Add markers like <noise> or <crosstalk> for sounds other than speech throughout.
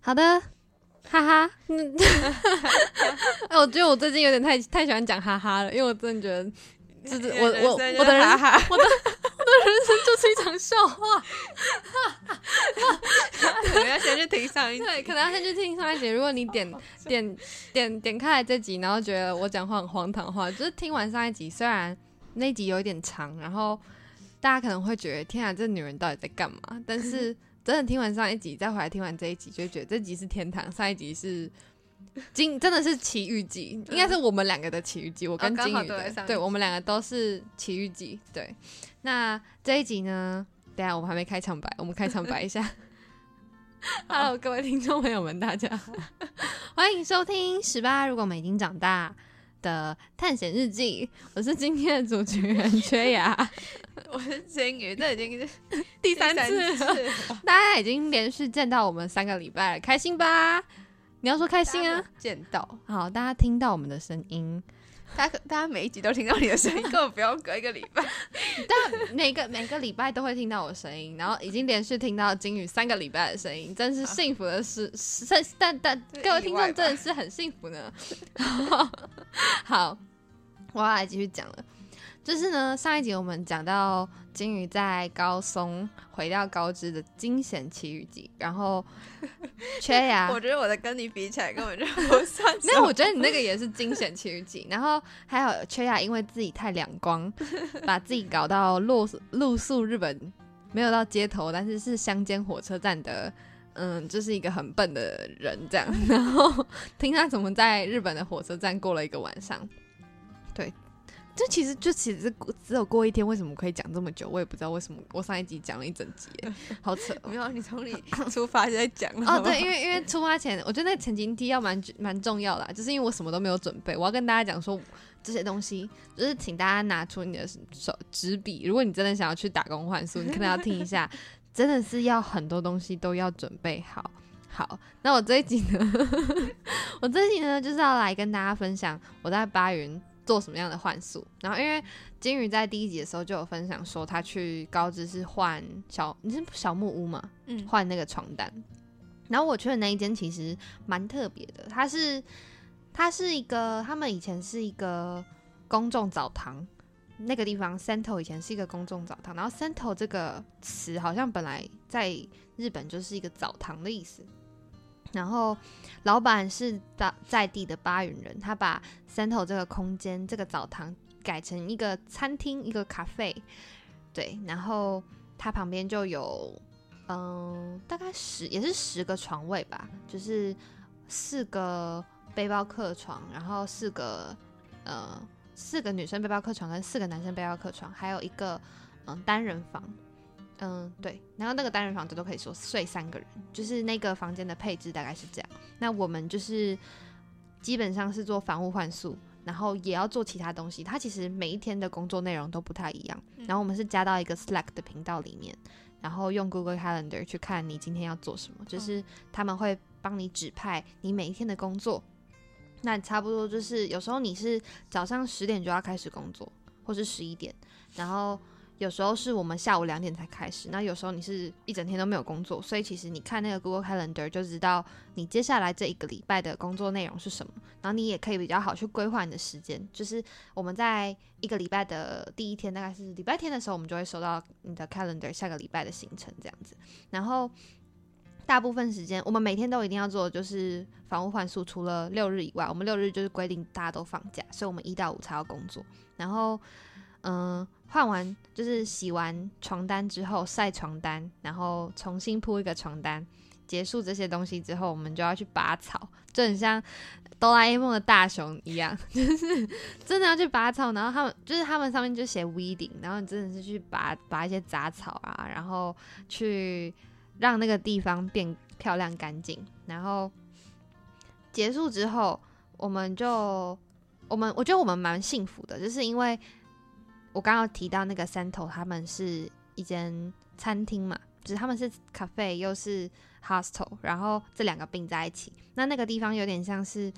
好的，哈哈。嗯，<laughs> 哎，我觉得我最近有点太太喜欢讲哈哈了，因为我真的觉得，就是 <laughs> 我我我的人 <laughs> 我的我的人生就是一场笑话。可能要先去听上一集，对，可能要先去听上一集。如果你点点点点开来这集，然后觉得我讲话很荒唐的话，就是听完上一集，虽然那集有一点长，然后大家可能会觉得天啊，这女人到底在干嘛？但是真的听完上一集，再回来听完这一集，就觉得这集是天堂，上一集是金，真的是奇遇记，应该是我们两个的奇遇记。我跟金宇的，对我们两个都是奇遇记。对，那这一集呢？等下我们还没开场白，我们开场白一下。<laughs> <laughs> Hello，各位听众朋友们，大家好，欢迎收听十八。如果我们已经长大的探险日记，我是今天的主持人缺牙，<laughs> 我是金鱼，这已经是第三次，大家已经连续见到我们三个礼拜了，开心吧？你要说开心啊？见到好，大家听到我们的声音。大家大家每一集都听到你的声音，根本不用隔一个礼拜。但每个每个礼拜都会听到我声音，然后已经连续听到金宇三个礼拜的声音，真是幸福的事。是但但各位听众真的是很幸福呢。<laughs> 好，我要来继续讲了。就是呢，上一集我们讲到金鱼在高松回到高知的惊险奇遇记，然后 <laughs> 缺牙。我觉得我的跟你比起来根本就不算。<laughs> 没有，我觉得你那个也是惊险奇遇记。然后还有缺牙，因为自己太两光，<laughs> 把自己搞到露露宿日本，没有到街头，但是是乡间火车站的，嗯，就是一个很笨的人这样。然后听他怎么在日本的火车站过了一个晚上，对。这其实就其实只有过一天，为什么可以讲这么久？我也不知道为什么。我上一集讲了一整集，好扯。没有，你从你 <laughs> 出发就在讲哦。对，因为因为出发前，我觉得那前情提要蛮蛮重要的，就是因为我什么都没有准备，我要跟大家讲说这些东西，就是请大家拿出你的手纸笔。如果你真的想要去打工换宿，你可能要听一下，<laughs> 真的是要很多东西都要准备好。好，那我这一集呢，<laughs> 我这一集呢就是要来跟大家分享我在巴云。做什么样的换宿？然后因为金鱼在第一集的时候就有分享说，他去高知是换小，你是小木屋嘛？嗯，换那个床单。然后我去的那一间其实蛮特别的，它是它是一个他们以前是一个公众澡堂，那个地方 Sento 以前是一个公众澡堂。然后 Sento 这个词好像本来在日本就是一个澡堂的意思。然后，老板是在在地的巴云人，他把 Cento 这个空间、这个澡堂改成一个餐厅、一个咖啡，对。然后他旁边就有，嗯，大概十也是十个床位吧，就是四个背包客床，然后四个呃四个女生背包客床跟四个男生背包客床，还有一个嗯单人房。嗯，对，然后那个单人房子都可以说睡三个人，就是那个房间的配置大概是这样。那我们就是基本上是做房屋换宿，然后也要做其他东西。它其实每一天的工作内容都不太一样。然后我们是加到一个 Slack 的频道里面，然后用 Google Calendar 去看你今天要做什么，就是他们会帮你指派你每一天的工作。那差不多就是有时候你是早上十点就要开始工作，或是十一点，然后。有时候是我们下午两点才开始，那有时候你是一整天都没有工作，所以其实你看那个 Google Calendar 就知道你接下来这一个礼拜的工作内容是什么，然后你也可以比较好去规划你的时间。就是我们在一个礼拜的第一天，大概是礼拜天的时候，我们就会收到你的 Calendar 下个礼拜的行程这样子。然后大部分时间我们每天都一定要做，就是房屋换宿，除了六日以外，我们六日就是规定大家都放假，所以我们一到五才要工作。然后，嗯。换完就是洗完床单之后晒床单，然后重新铺一个床单。结束这些东西之后，我们就要去拔草，就很像哆啦 A 梦的大雄一样，<laughs> 就是真的要去拔草。然后他们就是他们上面就写 weeding，然后你真的是去拔拔一些杂草啊，然后去让那个地方变漂亮干净。然后结束之后，我们就我们我觉得我们蛮幸福的，就是因为。我刚刚提到那个 Cento，他们是一间餐厅嘛，就是他们是 cafe 又是 hostel，然后这两个并在一起。那那个地方有点像是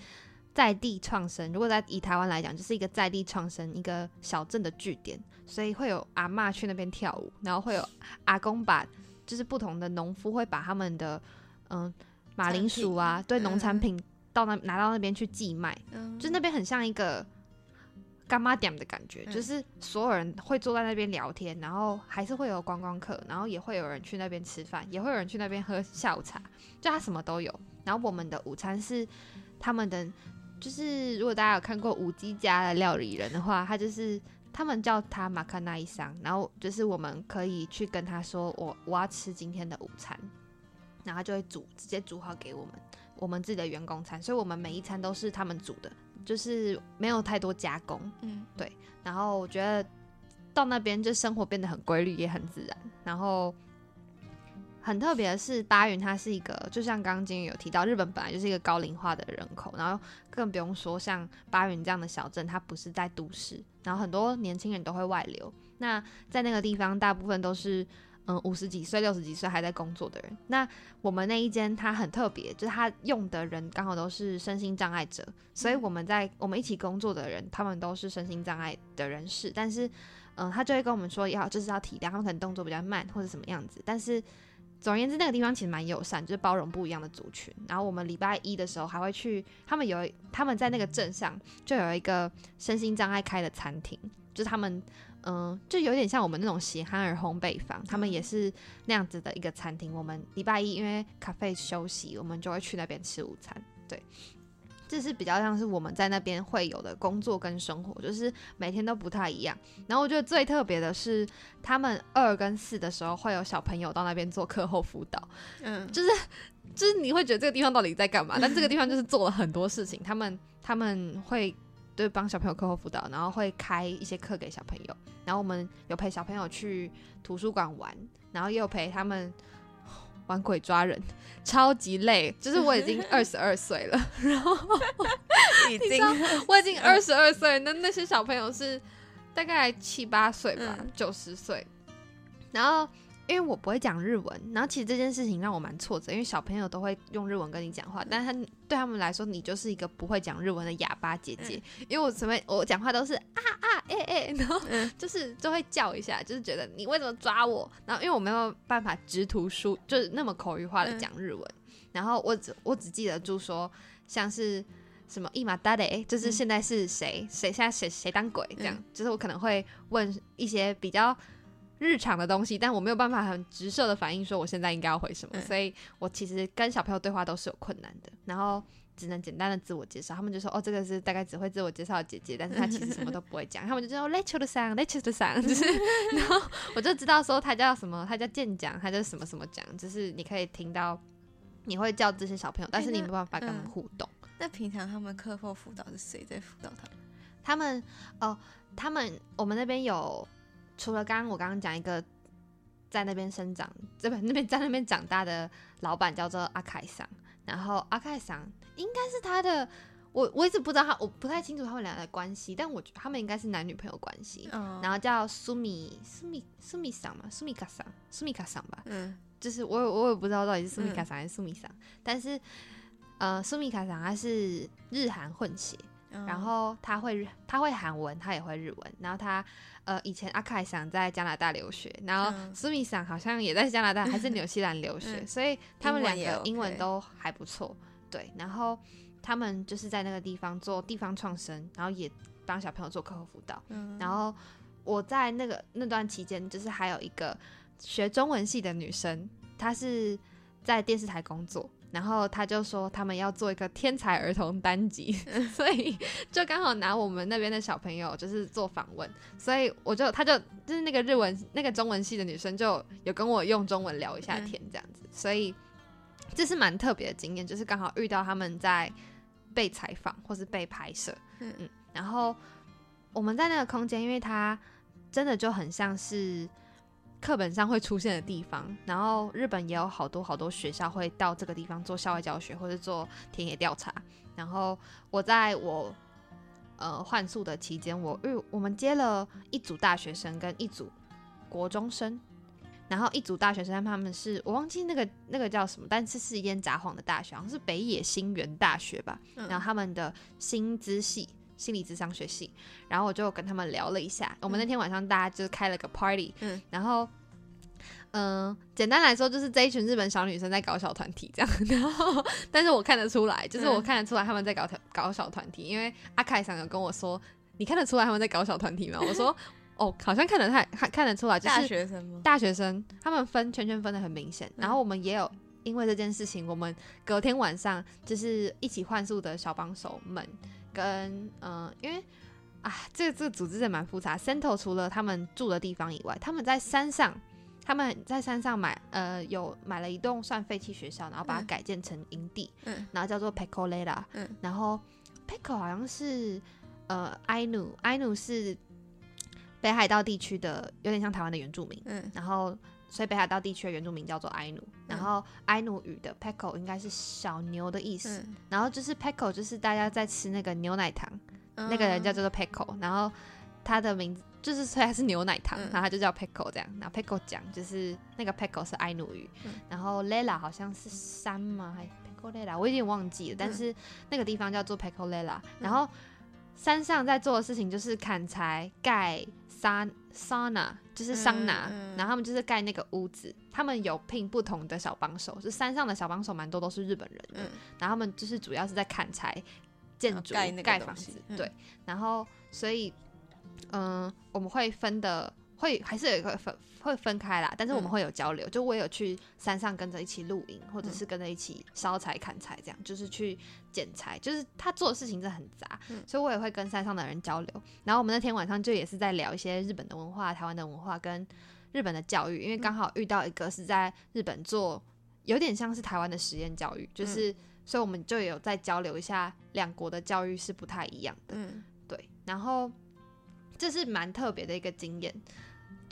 在地创生，如果在以台湾来讲，就是一个在地创生一个小镇的据点，所以会有阿妈去那边跳舞，然后会有阿公把就是不同的农夫会把他们的嗯马铃薯啊，对，农产品到那拿到那边去寄卖，嗯就那边很像一个干妈点的感觉，嗯就是所有人会坐在那边聊天，然后还是会有观光客，然后也会有人去那边吃饭，也会有人去那边喝下午茶，就它什么都有。然后我们的午餐是他们的，就是如果大家有看过五 G 家的料理人的话，他就是。他们叫他马克那一桑，然后就是我们可以去跟他说我我要吃今天的午餐，然后他就会煮直接煮好给我们，我们自己的员工餐，所以我们每一餐都是他们煮的，就是没有太多加工。嗯对然后我觉得到那边就生活变得很规律，也很自然。然后很特别的是，巴云它是一个，就像刚刚金宇有提到，日本本来就是一个高龄化的人口，然后更不用说像巴云这样的小镇，它不是在都市，然后很多年轻人都会外流。那在那个地方，大部分都是嗯五十几岁、六十几岁还在工作的人。那我们那一间它很特别，就是它用的人刚好都是身心障碍者，所以我们在我们一起工作的人，他们都是身心障碍的人士，但是嗯，他就会跟我们说要就是要体谅，他们可能动作比较慢或者什么样子，但是。总而言之，那个地方其实蛮友善，就是包容不一样的族群。然后我们礼拜一的时候还会去，他们有他们在那个镇上就有一个身心障碍开的餐厅，就是他们嗯、就有点像我们那种喜憨儿烘焙坊，他们也是那样子的一个餐厅。我们礼拜一因为咖啡休息，我们就会去那边吃午餐。对，这是比较像是我们在那边会有的工作跟生活，就是每天都不太一样。然后我觉得最特别的是，他们二跟四的时候会有小朋友到那边做课后辅导，嗯，就是你会觉得这个地方到底在干嘛？但这个地方就是做了很多事情，他们他们会对帮小朋友课后辅导，然后会开一些课给小朋友，然后我们有陪小朋友去图书馆玩，然后也有陪他们玩鬼抓人，超级累。就是我已经二十二岁了，然后 <laughs> 已经 <laughs> 我已经二十二岁，那那些小朋友是大概七八岁吧嗯，九十岁。然后因为我不会讲日文，然后其实这件事情让我蛮挫折，因为小朋友都会用日文跟你讲话，但是他对他们来说，你就是一个不会讲日文的哑巴姐姐。因为我什么我讲话都是啊啊哎哎，然后嗯 <laughs> 就是就会叫一下，就是觉得你为什么抓我？然后因为我没有办法直图书，就是那么口语化的讲日文，然后我只我只记得住说像是。什么一马达雷，就是现在是谁谁、现在谁谁当鬼这样，就是我可能会问一些比较日常的东西，但我没有办法很直射的反应说我现在应该要回什么，嗯所以我其实跟小朋友对话都是有困难的，然后只能简单的自我介绍，他们就说哦这个是大概只会自我介绍的姐姐，但是她其实什么都不会讲，他们就说 Let's 的桑 Let's 的桑，就是然后我就知道说他叫什么，他叫健讲，他叫什么什么讲，就是你可以听到。你会叫这些小朋友，但是你没办法跟他们嗯互动。<laughs> 那平常他们课后辅导是谁在辅导他们？他们哦，他们我们那边有，除了刚刚我刚刚讲一个在那边生长，这边那边在那边长大的老板叫做阿凯桑，然后阿凯桑应该是他的，我我一直不知道他，我不太清楚他们俩的关系，但我觉得他们应该是男女朋友关系。嗯。然后叫苏米苏米苏米桑嘛，苏米卡桑，苏米卡桑吧，嗯。<laughs> 就是我也我也不知道到底是苏米卡桑还是苏米桑，但是呃苏米卡桑他是日韩混血，嗯然后他会日他会韩文，他也会日文。然后他呃以前阿凯想在加拿大留学，然后嗯苏米想好像也在加拿大还是纽西兰留学，嗯所以他们两个英文都还不错。对，然后他们就是在那个地方做地方创生，然后也帮小朋友做课后辅导。嗯然后我在那个那段期间，就是还有一个学中文系的女生，她是在电视台工作，然后他就说他们要做一个天才儿童单集，<laughs> 所以就刚好拿我们那边的小朋友就是做访问，所以我就他就就是那个日文那个中文系的女生就有跟我用中文聊一下天这样子，所以这是蛮特别的经验，就是刚好遇到他们在被采访或是被拍摄，嗯。嗯，然后我们在那个空间，因为它真的就很像是课本上会出现的地方，然后日本也有好多好多学校会到这个地方做校外教学或者做田野调查。然后我在我呃换宿的期间，我遇我们接了一组大学生跟一组国中生。然后一组大学生，他们是我忘记那个那个叫什么，但是是一间札幌的大学，好像是北野新源大学吧。嗯然后他们的薪资系心理智商学系，然后我就跟他们聊了一下。我们那天晚上大家就是开了个 party，嗯然后嗯，简单来说就是这一群日本小女生在搞小团体这样，<laughs> 然后但是我看得出来，就是我看得出来他们在搞搞小团体，因为阿凯想有跟我说，你看得出来他们在搞小团体吗？我说 <laughs> 哦，好像看得太看看得出来，就是大学生吗？大学生他们分圈圈分的很明显，然后我们也有因为这件事情，我们隔天晚上就是一起换宿的小帮手们跟嗯，因为啊，这个这个组织也蛮复杂。Cento 除了他们住的地方以外，他们在山上，他们在山上买呃有买了一栋算废弃学校，然后把它改建成营地，嗯。然后叫做 Pecolela，嗯。然后 Peco 好像是呃 Ainu，Ainu 是北海道地区的有点像台湾的原住民，嗯。然后所以北海道地区的原住民叫做埃努，然后埃努语的 Peco 应该是小牛的意思，嗯，然后就是 Peco 就是大家在吃那个牛奶糖，那个人叫做 Peco，然后他的名字就是虽然是牛奶糖，嗯。然后他就叫 Peco 这样，然后 Peco 讲就是那个 Peco 是埃努语，嗯。然后 Lela 好像是山吗？还 Peco Lela 我有点忘记了，但是那个地方叫做 Peco Lela，然后山上在做的事情就是砍柴、盖桑桑拿，就是桑拿，嗯嗯。然后他们就是盖那个屋子，他们有聘不同的小帮手，就山上的小帮手蛮多都是日本人的，嗯。然后他们就是主要是在砍柴、建筑、盖盖房子，嗯。对，然后所以嗯、我们会分的。会还是有一个分会分开啦，但是我们嗯会有交流。就我有去山上跟着一起露营，或者嗯是跟着一起烧柴、砍柴，这样就是去捡柴。就是他做的事情真的很杂，嗯所以我也会跟山上的人交流。然后我们那天晚上就也是在聊一些日本的文化、台湾的文化跟日本的教育，因为刚好遇到一个是在日本做有点像是台湾的实验教育，就是、所以我们就有在交流一下两国的教育是不太一样的。嗯对，然后这是蛮特别的一个经验。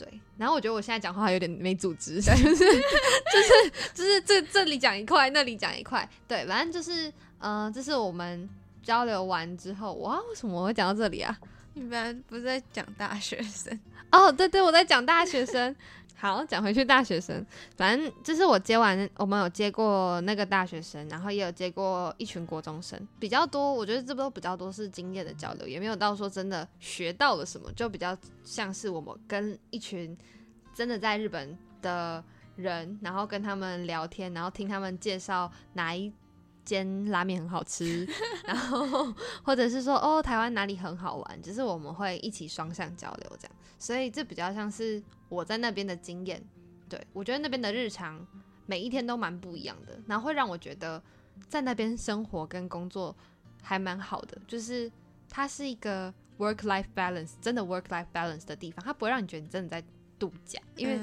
对，然后我觉得我现在讲话有点没组织，<laughs> 就是 <laughs> 就是就是这这里讲一块，那里讲一块，对，反正就是嗯、呃这是我们交流完之后，哇，为什么我会讲到这里啊？一般不是在讲大学生，哦，对对，我在讲大学生。好，讲回去大学生，反正就是我接完，我们有接过那个大学生，然后也有接过一群国中生，比较多。我觉得这都比较多是经验的交流，也没有到说真的学到了什么，就比较像是我们跟一群真的在日本的人，然后跟他们聊天，然后听他们介绍哪一间拉面很好吃，然后或者是说哦台湾哪里很好玩，只是我们会一起双向交流这样，所以这比较像是我在那边的经验。对我觉得那边的日常每一天都蛮不一样的，然后会让我觉得在那边生活跟工作还蛮好的，就是它是一个 work life balance 真的 work life balance 的地方，它不会让你觉得你真的在度假，因为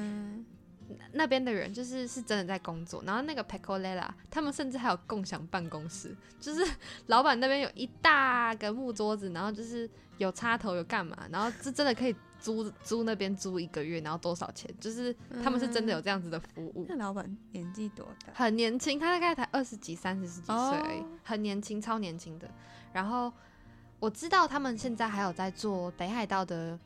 那边的人就是是真的在工作，然后那个 Pecolela 他们甚至还有共享办公室，就是老板那边有一大个木桌子，然后就是有插头有干嘛，然后是真的可以租租那边租一个月，然后多少钱？就是他们是真的有这样子的服务。那老板年纪多大？很年轻，他大概才二十几、三十几岁而已哦很年轻，超年轻的。然后我知道他们现在还有在做北海道的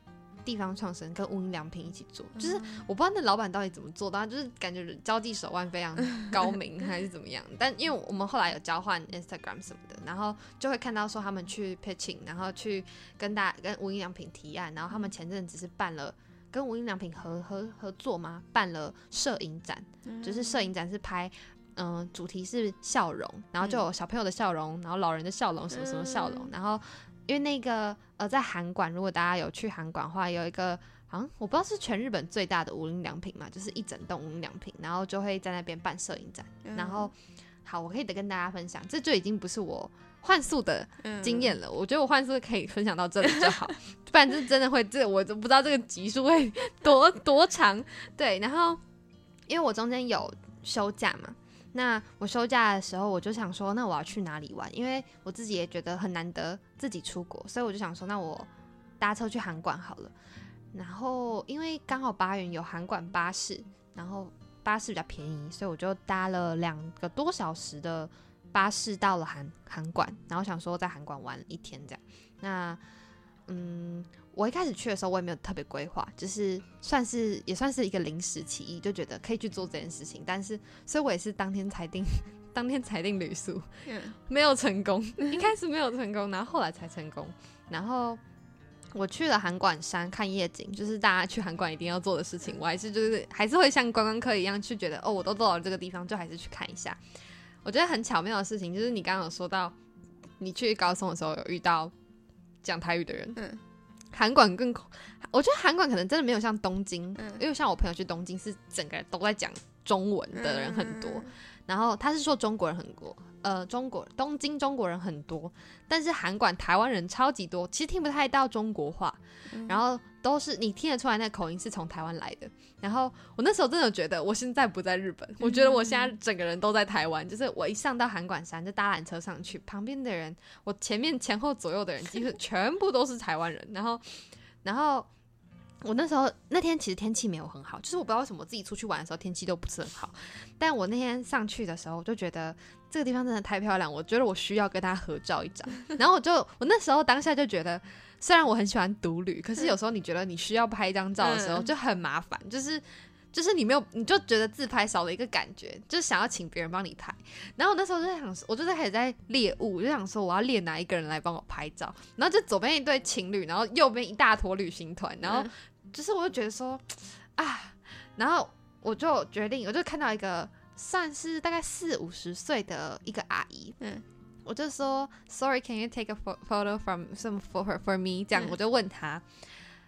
地方创生，跟无印良品一起做，就是我不知道那老板到底怎么做到，就是感觉交际手腕非常高明，还是怎么样。但因为我们后来有交换 Instagram 什么的，然后就会看到说他们去 pitching，然后去跟大跟无印良品提案，然后他们前阵子是办了。跟无印良品合合合作吗？办了摄影展，就是摄影展是拍，嗯、主题是笑容，然后就有小朋友的笑容，然后老人的笑容，什么什么笑容，然后因为那个呃，在韩馆，如果大家有去韩馆的话，有一个好像我不知道是全日本最大的无印良品嘛，就是一整栋无印良品，然后就会在那边办摄影展，嗯然后好，我可以得跟大家分享，这就已经不是我换宿的嗯经验了。我觉得我换宿可以分享到这里就好，<laughs> 不然这真的会这我都不知道这个集数会 <laughs> 多多长。对，然后因为我中间有休假嘛，那我休假的时候我就想说，那我要去哪里玩？因为我自己也觉得很难得自己出国，所以我就想说，那我搭车去韩馆好了。然后因为刚好八元有韩馆巴士，然后巴士比较便宜，所以我就搭了两个多小时的巴士到了韩韩馆，然后想说在韩馆玩一天这样。那嗯，我一开始去的时候我也没有特别规划，就是算是也算是一个临时起意，就觉得可以去做这件事情。但是，所以我也是当天裁定，<laughs> 当天裁定旅宿，嗯没有成功，<laughs> 一开始没有成功，然后后来才成功。然后我去了函馆山看夜景，就是大家去函馆一定要做的事情。我还是就是还是会像观光客一样去觉得，哦，我都到了这个地方，就还是去看一下。我觉得很巧妙的事情就是你刚刚有说到，你去高松的时候有遇到讲台语的人。嗯，韩馆更，我觉得韩馆可能真的没有像东京，嗯因为像我朋友去东京是整个人都在讲中文的人很多。嗯然后他是说中国人很多，呃，中国东京中国人很多，但是韩馆台湾人超级多，其实听不太到中国话，嗯然后都是你听得出来那口音是从台湾来的。然后我那时候真的觉得我现在不在日本，我觉得我现在整个人都在台湾，就是我一上到函馆山就搭缆车上去，旁边的人，我前面前后左右的人几乎全部都是台湾人，然后，然后。我那时候那天其实天气没有很好，就是我不知道为什么我自己出去玩的时候天气都不是很好，但我那天上去的时候，我就觉得这个地方真的太漂亮，我觉得我需要跟他合照一张。然后我就我那时候当下就觉得，虽然我很喜欢独旅，可是有时候你觉得你需要拍一张照的时候嗯就很麻烦，就是。就是你没有，你就觉得自拍少了一个感觉，就是想要请别人帮你拍。然后我那时候就在想说，我就在开始在猎物，我就想说我要猎哪一个人来帮我拍照。然后就左边一对情侣，然后右边一大坨旅行团，然后嗯就是我就觉得说啊，然后我就决定，我就看到一个算是大概四五十岁的一个阿姨，嗯。我就说 Sorry，can you take a pho- photo from some for her for me？这样、嗯。我就问他。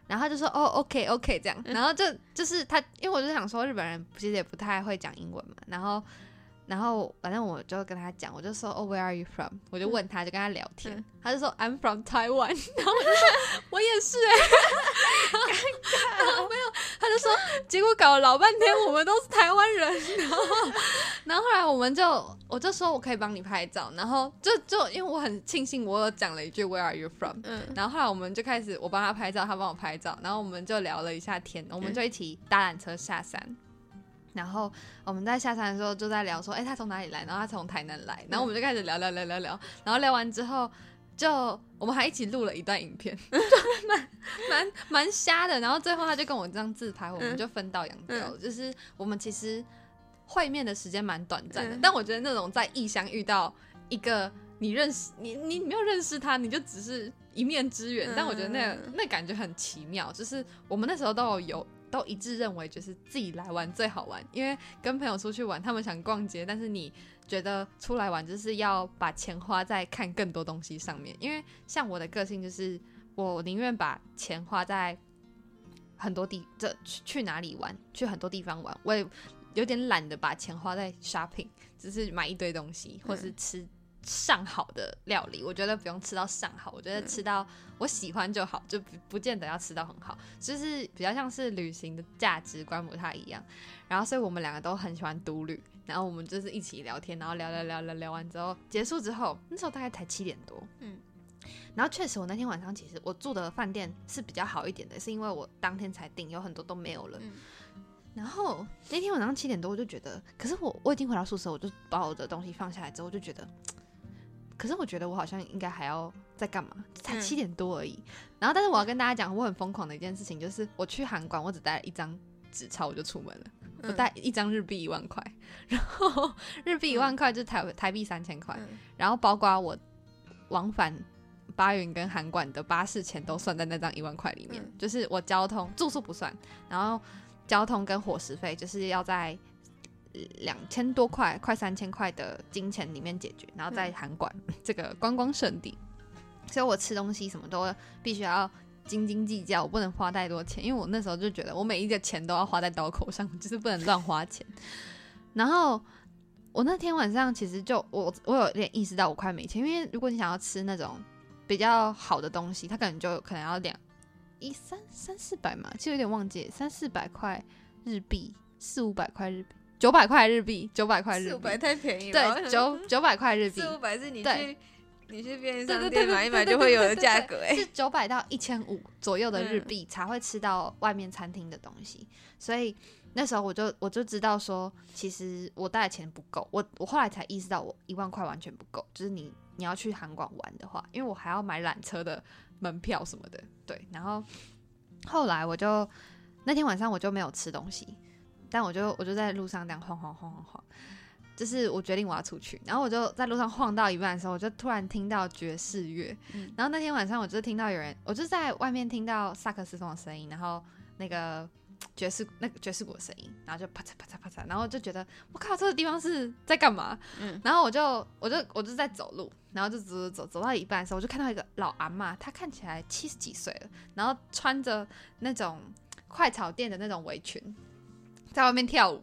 然后他就说哦，OK OK 这样，然后就就是他，因为我就想说日本人其实也不太会讲英文嘛，然后然后反正我就跟他讲，我就说哦，Where are you from？我就问他，就跟他聊天，嗯。他就说 I'm from Taiwan，<laughs> 然后我就说我也是。哎、尴尬。没有，他就说结果搞了老半天我们都是台湾人，然 <laughs> 后然后后来我们就我就说我可以帮你拍照，然后就就因为我很庆幸我有讲了一句 Where are you from？嗯。然后后来我们就开始，我帮他拍照，他帮我拍照，然后我们就聊了一下天，我们就一起搭缆车下山。然后我们在下山的时候就在聊说，哎，他从哪里来？然后他从台南来，然后我们就开始聊聊聊聊聊，然后聊完之后，就我们还一起录了一段影片，就 <laughs> 蛮蛮蛮瞎的。然后最后他就跟我这样自拍，我们就分道扬镳了。就是我们其实会面的时间蛮短暂的，嗯但我觉得那种在异乡遇到一个你认识你你没有认识他，你就只是一面之缘，但我觉得那嗯那感觉很奇妙。就是我们那时候都有有都一致认为，就是自己来玩最好玩，因为跟朋友出去玩，他们想逛街，但是你觉得出来玩就是要把钱花在看更多东西上面。因为像我的个性就是，我宁愿把钱花在很多地，这去去哪里玩，去很多地方玩，我也有点懒得把钱花在 shopping，只是买一堆东西，或是吃上好的料理。我觉得不用吃到上好，我觉得吃到我喜欢就好，就不不见得要吃到很好，就是比较像是旅行的价值观不太一样。然后，所以我们两个都很喜欢独旅，然后我们就是一起聊天，然后聊聊聊聊聊完之后结束之后，那时候大概才七点多，嗯。然后确实，我那天晚上其实我住的饭店是比较好一点的，是因为我当天才订，有很多都没有了。嗯然后那天晚上七点多，我就觉得，可是我我已经回到宿舍，我就把我的东西放下来之后，我就觉得，可是我觉得我好像应该还要在干嘛？才嗯。七点多而已。然后，但是我要跟大家讲，我很疯狂的一件事情，就是我去韩馆，我只带了一张纸钞我就出门了，我嗯带一张日币一万块，<laughs> 然后日币一万块就是台台币三千块，嗯。然后包括我往返巴云跟韩馆的巴士钱都算在那张一万块里面，嗯。就是我交通住宿不算，然后交通跟伙食费就是要在两千多块、快三千块的金钱里面解决，然后在韩馆、<laughs> 这个观光圣地，所以我吃东西什么都必须要。斤斤计较，我不能花太多钱，因为我那时候就觉得我每一个钱都要花在刀口上，就是不能乱花钱。<laughs> 然后我那天晚上其实就我我有点意识到我快没钱，因为如果你想要吃那种比较好的东西，它可能就可能要两一三三四百嘛，其实有点忘记三四百块日币，四五百块日币，九百块日币，九百块日币，四五百太便宜了，对九九百块日币，四五百是你对去你去便利商店买一买就会有的价格哎是，九百到一千五左右的日嗯币才会吃到外面餐厅的东西，所以那时候我就我就知道说，其实我带的钱不够，我我后来才意识到我一万块完全不够，就是你你要去韩馆玩的话，因为我还要买缆车的门票什么的，对，然后后来我就那天晚上我就没有吃东西，但我就我就在路上这样晃晃晃晃晃。就是我决定我要出去，然后我就在路上晃到一半的时候，我就突然听到爵士乐，嗯然后那天晚上我就听到有人，我就在外面听到萨克斯风的声音，然后那个爵士那个爵士鼓的声音，然后就啪嚓啪嚓啪嚓，然后就觉得我靠，这个地方是在干嘛？嗯然后我就我就我就在走路，然后就走走走走到一半的时候，我就看到一个老阿妈，她看起来七十几岁了，然后穿着那种快炒店的那种围裙，在外面跳舞。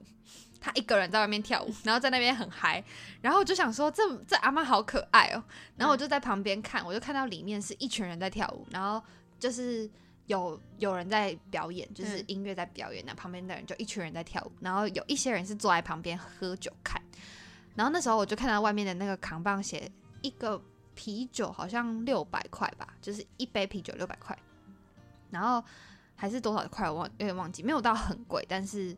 他一个人在外面跳舞，<laughs> 然后在那边很嗨，然后我就想说，这这阿妈好可爱哦。然后我就在旁边看，我就看到里面是一群人在跳舞，然后就是有有人在表演，就是嗯音乐在表演，那旁边的人就一群人在跳舞，然后有一些人是坐在旁边喝酒看。然后那时候我就看到外面的那个扛棒写一个啤酒好像六百块吧，就是一杯啤酒六百块，然后还是多少块我忘有点忘记，没有到很贵，但是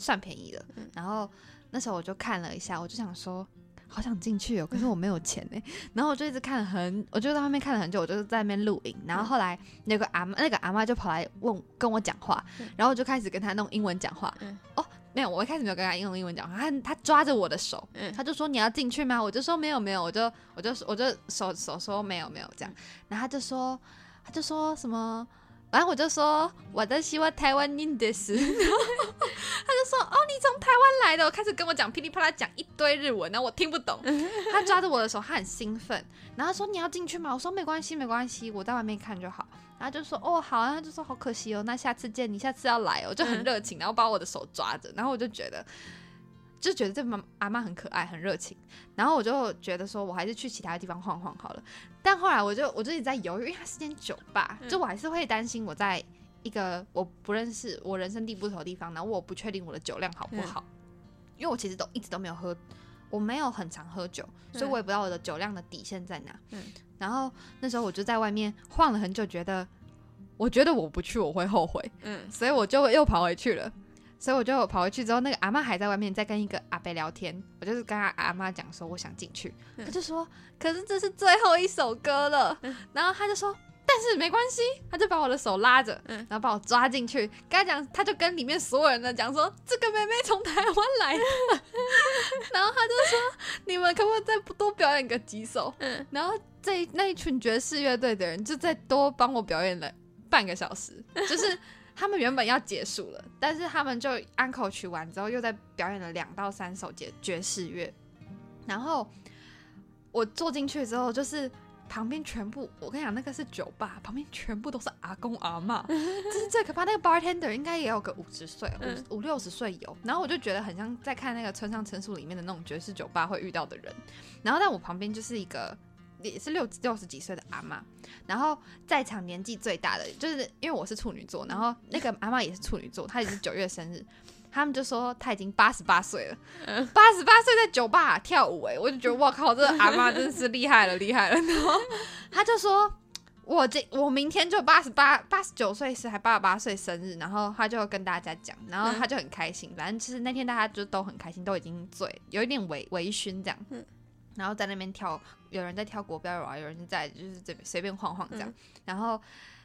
算便宜了。然后那时候我就看了一下，我就想说。好想进去哦，可是我没有钱呢。<laughs> 然后我就一直看了很，我就在外面看了很久，我就在那边录影。然后后来那个阿妈，那个阿妈就跑来问跟我讲话，然后我就开始跟她弄英文讲话。嗯哦，没有，我一开始没有跟她用英文讲话，她她抓着我的手，嗯他就说你要进去吗？我就说没有没有，我就我就我就手手说没有没有这样，然后他就说他就说什么，然后我就说我的希望台湾人的是，然 <laughs> 后他就说哦你从台湾来的，我开始跟我讲噼里啪啦讲一堆日文，然后我听不懂，<laughs> 他抓着我的手，他很兴奋，然后他说你要进去吗？我说没关系没关系，我在外面看就好。然后就说哦好，然后就说好可惜哦，那下次见，你下次要来哦，就很热情，然后把我的手抓着，然后我就觉得。就觉得这妈阿妈很可爱，很热情，然后我就觉得说，我还是去其他地方晃晃好了。但后来我就我就一直在犹豫，因为它是间酒吧，嗯就我还是会担心我在一个我不认识、我人生地不熟的地方，然后我不确定我的酒量好不好，因为我其实都一直都没有喝，我没有很常喝酒，所以我也不知道我的酒量的底线在哪。嗯然后那时候我就在外面晃了很久，觉得我觉得我不去我会后悔，嗯所以我就又跑回去了。所以我就跑回去之后，那个阿妈还在外面在跟一个阿伯聊天。我就是跟他阿妈讲说我想进去，嗯。他就说可是这是最后一首歌了，然后他就说但是没关系，他就把我的手拉着，嗯。然后把我抓进去，跟他讲，他就跟里面所有人的讲说这个妹妹从台湾来。的，<laughs> <laughs> 然后他就说你们可不可以再多表演个几首？嗯。然后这那一群爵士乐队的人就再多帮我表演了半个小时，就是他们原本要结束了，但是他们就安口曲完之后，又在表演了两到三首爵爵士乐，然后我坐进去之后，就是旁边全部，我跟你讲，那个是酒吧，旁边全部都是阿公阿嬷，<laughs> 这是最可怕。那个 bartender 应该也有个五十岁，嗯五五六十岁有。然后我就觉得很像在看那个村上春树里面的那种爵士酒吧会遇到的人。然后在我旁边就是一个也是六六十几岁的阿嬷，然后在场年纪最大的，就是因为我是处女座，然后那个阿嬷也是处女座，她也是九月生日。<laughs> 他们就说她已经八十八岁了，八十八岁在酒吧跳舞、哎，我就觉得我靠，这个阿嬷真是厉害了，厉害了。然后他就说，我这我明天就八十八、八十九岁是还八十八岁生日，然后他就跟大家讲，然后他就很开心，反正其实那天大家就都很开心，都已经醉，有一点微微醺这样，嗯然后在那边跳，有人在跳国标舞啊，有人在就是这边随便晃晃这样，嗯。然后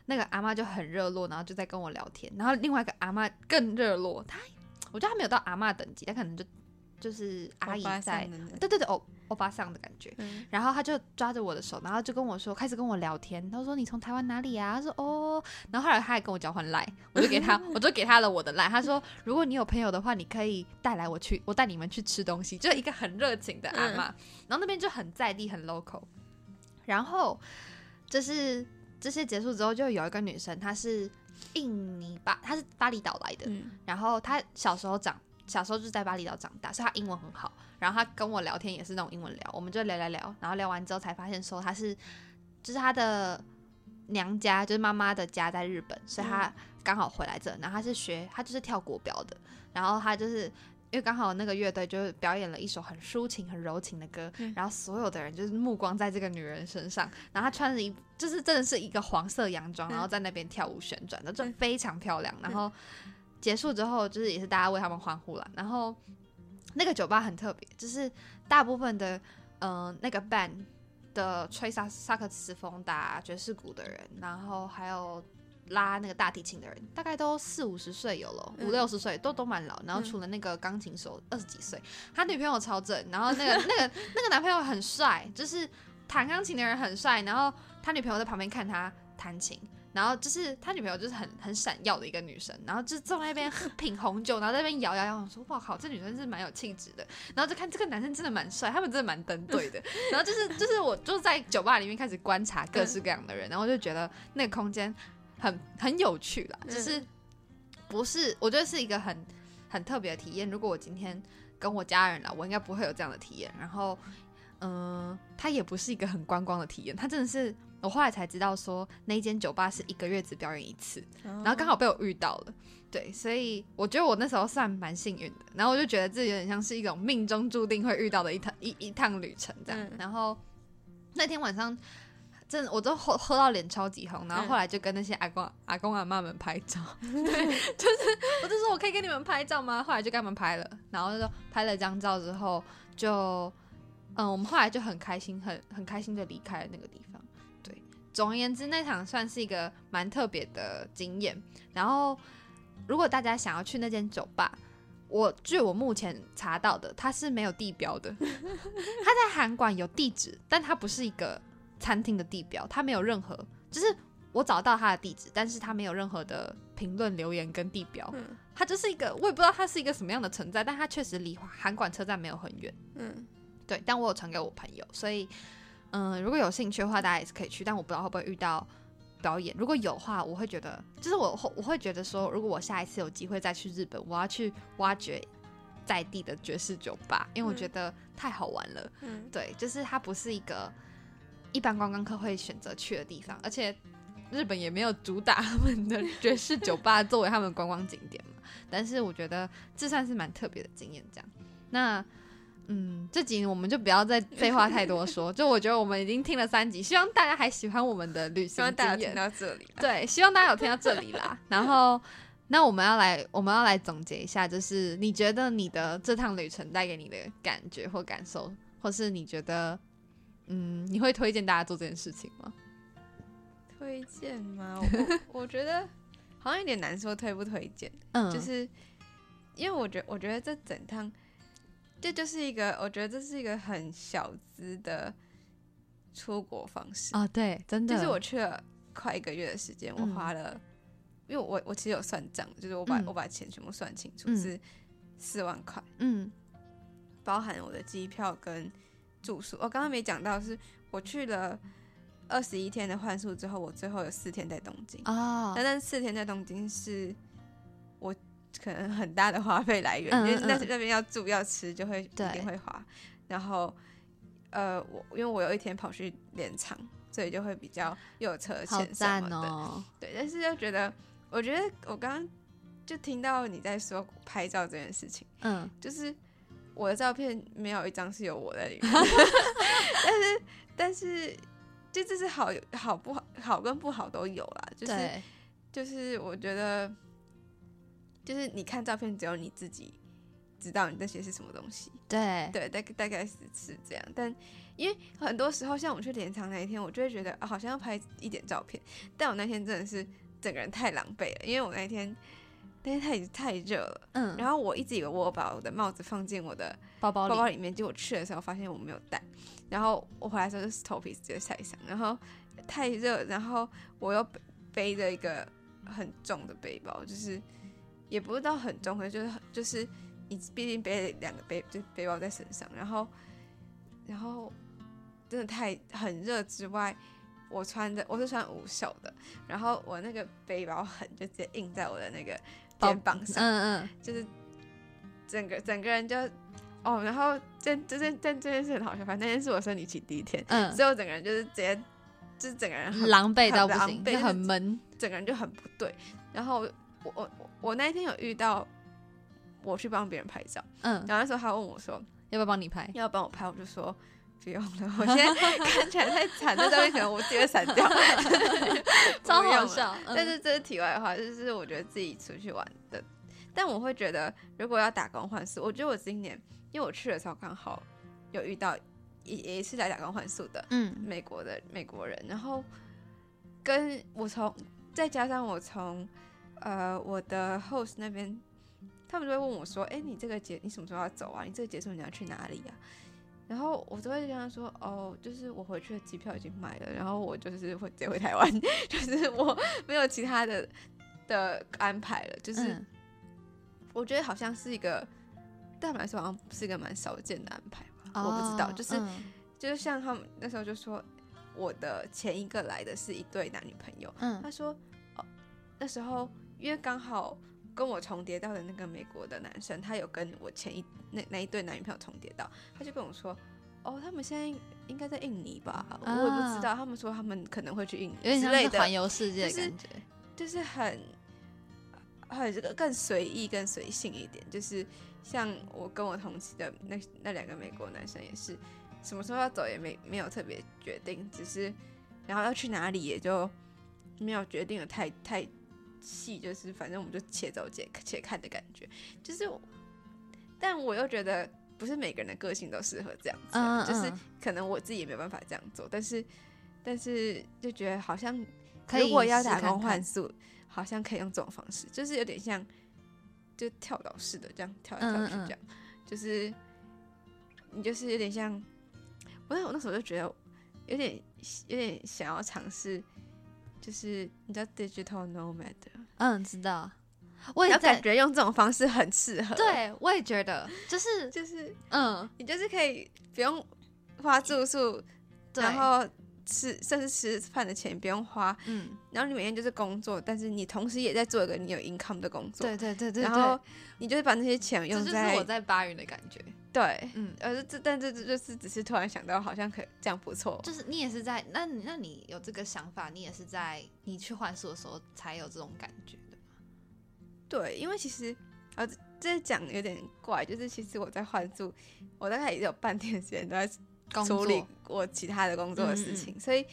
那个阿妈就很热络，然后就在跟我聊天，然后另外一个阿妈更热络，她我觉得她没有到阿妈等级，她可能就就是阿姨在对对对，欧欧巴桑的感觉。嗯然后他就抓着我的手，然后就跟我说，开始跟我聊天。他说：“你从台湾哪里啊？”他说：“哦。”然后后来他还跟我交换赖，我就给他，<laughs> 我就给他了我的赖。他说：“如果你有朋友的话，你可以带来我去，我带你们去吃东西。”就一个很热情的阿妈。然后那边就很在地，很 local。然后就是这些结束之后，就有一个女生，她是印尼巴，她是巴厘岛来的。嗯然后她小时候长，小时候就是在巴厘岛长大，所以他英文很好。然后他跟我聊天也是那种英文聊，我们就聊聊聊，然后聊完之后才发现说他是，就是他的娘家，就是妈妈的家在日本，所以他刚好回来这。然后他是学，他就是跳国标的，然后他就是。因为刚好那个乐队就是表演了一首很抒情、很柔情的歌，嗯然后所有的人就是目光在这个女人身上，然后她穿着一就是真的是一个黄色洋装，嗯然后在那边跳舞旋转的，就嗯非常漂亮。然后结束之后，就是也是大家为他们欢呼了。然后那个酒吧很特别，就是大部分的嗯、呃那个 band 的吹萨萨克斯风、打爵士鼓的人，然后还有拉那个大提琴的人，大概都四五十岁有了，嗯五六十岁都都蛮老。然后嗯除了那个钢琴手二十几岁，他女朋友超正，然后那个 <laughs> 那个那个男朋友很帅，就是弹钢琴的人很帅，然后他女朋友在旁边看他弹琴。然后就是他女朋友就是很很闪耀的一个女生，然后就坐在那边 <laughs> 品红酒，然后在那边摇摇摇，我说哇靠，这女生是蛮有气质的。然后就看这个男生真的蛮帅，他们真的蛮登对的。<laughs> 然后就是就是我就在酒吧里面开始观察各式各样的人，然后就觉得那个空间很很有趣啦，嗯就是不是我觉得是一个很很特别的体验。如果我今天跟我家人来，我应该不会有这样的体验。然后，嗯、它也不是一个很观光的体验，它真的是我后来才知道说那间酒吧是一个月只表演一次，然然后刚好被我遇到了，对，所以我觉得我那时候算蛮幸运的。然后我就觉得自己有点像是一种命中注定会遇到的一趟一一趟旅程这样。嗯然后那天晚上，真的我都喝喝到脸超级红，然后后来就跟那些阿公、阿公阿妈们拍照，<laughs> 对，就是我就说我可以跟你们拍照吗？后来就跟他们拍了，然后就说拍了张照之后就。嗯，我们后来就很开心，很很开心的离开了那个地方。对，总而言之，那场算是一个蛮特别的经验。然后，如果大家想要去那间酒吧，我据我目前查到的，它是没有地标的。<laughs> 它在韩馆有地址，但它不是一个餐厅的地标，它没有任何，就是我找到它的地址，但是它没有任何的评论留言跟地标。嗯它就是一个，我也不知道它是一个什么样的存在，但它确实离韩馆车站没有很远。嗯对，但我有传给我朋友，所以嗯，如果有兴趣的话，大家也是可以去，但我不知道会不会遇到表演。如果有的话，我会觉得，就是我会我会觉得说，如果我下一次有机会再去日本，我要去挖掘在地的爵士酒吧，因为我嗯觉得太好玩了。嗯对，就是它不是一个一般观光客会选择去的地方，而且日本也没有主打他们的 <laughs> 爵士酒吧作为他们观光景点嘛。但是我觉得这算是蛮特别的经验。这样，那嗯，这集我们就不要再废话太多说，<laughs> 就我觉得我们已经听了三集，希望大家还喜欢我们的旅行希行望大家听经验。到这里啦。对，希望大家有听到这里啦。<laughs> 然后，那我们要来，我们要来总结一下，就是你觉得你的这趟旅程带给你的感觉或感受，或是你觉得，嗯，你会推荐大家做这件事情吗？推荐吗？我 <laughs> 我觉得好像有点难说推不推荐，嗯，就是因为我觉我觉得这整趟这就是一个，我觉得这是一个很小资的出国方式。啊，对，真的，就是我去了快一个月的时间，我嗯花了，因为我我其实有算账，就是我把、嗯我把钱全部算清楚、嗯是四万块，嗯包含我的机票跟住宿。我刚刚没讲到，是我去了二十一天的换宿之后，我最后有四天在东京。啊那、，但四天在东京是我可能很大的花费来源，嗯因为那嗯。那边要住要吃就会一定会花。然后呃，我因为我有一天跑去连场，所以就会比较又有车好钱什么的。哦，对，但是就觉得，我觉得我刚刚就听到你在说拍照这件事情，嗯。就是我的照片没有一张是有我在里面，<laughs> 但是但是就这是好好不好好跟不好都有啦，就是，就是我觉得，就是你看照片只有你自己知道你那些是什么东西，对，对，大概大概是是这样。但因为很多时候，像我去连场那一天，我就会觉得、啊、好像要拍一点照片，但我那天真的是整个人太狼狈了，因为我那天那天太太热了，嗯，然后我一直以为我把我的帽子放进我的包包里，包包里面，结果去的时候发现我没有带，然后我回来的时候就是头皮直接晒伤，然后太热，然后我又背背着一个很重的背包，就是也不是到很重，可是就是很就是你毕竟背了两个背就背包在身上，然后然后真的太很热之外。我穿的我是穿无袖的，然后我那个背包很就直接印在我的那个肩膀上，嗯嗯，就是整个整个人就哦，然后这这这这这件事很好笑，反正那天是我生理期第一天，嗯所以我整个人就是直接就是整个人很狼狈到不行，就狈就很闷，整个人就很不对。然后我我那一天有遇到我去帮别人拍照，嗯，然后那时候他问我说要不要帮你拍？要帮我拍，我就说。不用了，我现在 <laughs> 看起来太惨，那照片可能我自己会删掉，<laughs> 超好笑，嗯但是这是题外话，就是我觉得自己出去玩的，但我会觉得如果要打工换宿，我觉得我今年因为我去的时候刚好有遇到也也是来打工换宿的嗯美国的美国人，然后跟我从再加上我从呃我的 host 那边，他们就会问我说：“哎、你这个节你什么时候要走啊？你这个结束你要去哪里呀、然后我都会跟他说：“哦，就是我回去的机票已经买了，然后我就是会直接回台湾，<laughs> 就是我没有其他的的安排了。就是嗯我觉得好像是一个对他们来说好像是一个蛮少见的安排吧，我不知道，哦就是。嗯就是像他们那时候就说，我的前一个来的是一对男女朋友，嗯他说，哦，那时候因为刚好跟我重叠到的那个美国的男生，他有跟我前一那那一对男女朋友重叠到，他就跟我说，哦，他们现在应该在印尼吧，我也不知道，他们说他们可能会去印尼有点之类的像是环，游世界的就是感觉。就是很很这个更随意、更随性一点。就是像我跟我同期的那那两个美国男生也是，什么时候要走也没没有特别决定，只是然后要去哪里也就没有决定的太太细，就是反正我们就且走且且看的感觉。就是，但我又觉得不是每个人的个性都适合这样子啊，嗯，就是嗯可能我自己也没有办法这样做，但是但是就觉得好像如果要打工试看看换宿，好像可以用这种方式，就是有点像就跳岛似的这样跳来跳去这样，就是你就是有点像，我那我那时候就觉得有点有点想要尝试，就是你知道 digital nomad，嗯，知道。我也感，觉用这种方式很适合，，对我也觉得，就是 <laughs> 就是嗯，你就是可以不用花住宿，对，然后吃甚至吃饭的钱不用花，嗯，然后你每天就是工作，但是你同时也在做一个你有 income 的工作，对对对对，然后你就是把那些钱这就是用在我在巴云的感觉。对，嗯，呃，这但这这就是只是突然想到，好像可以这样不错，就是你也是在，那你那你有这个想法，你也是在你去换宿的时候才有这种感觉的。对，因为其实呃这讲有点怪，就是其实我在换宿，我大概也有半天时间都在处理作，我其他的工作的事情，所以。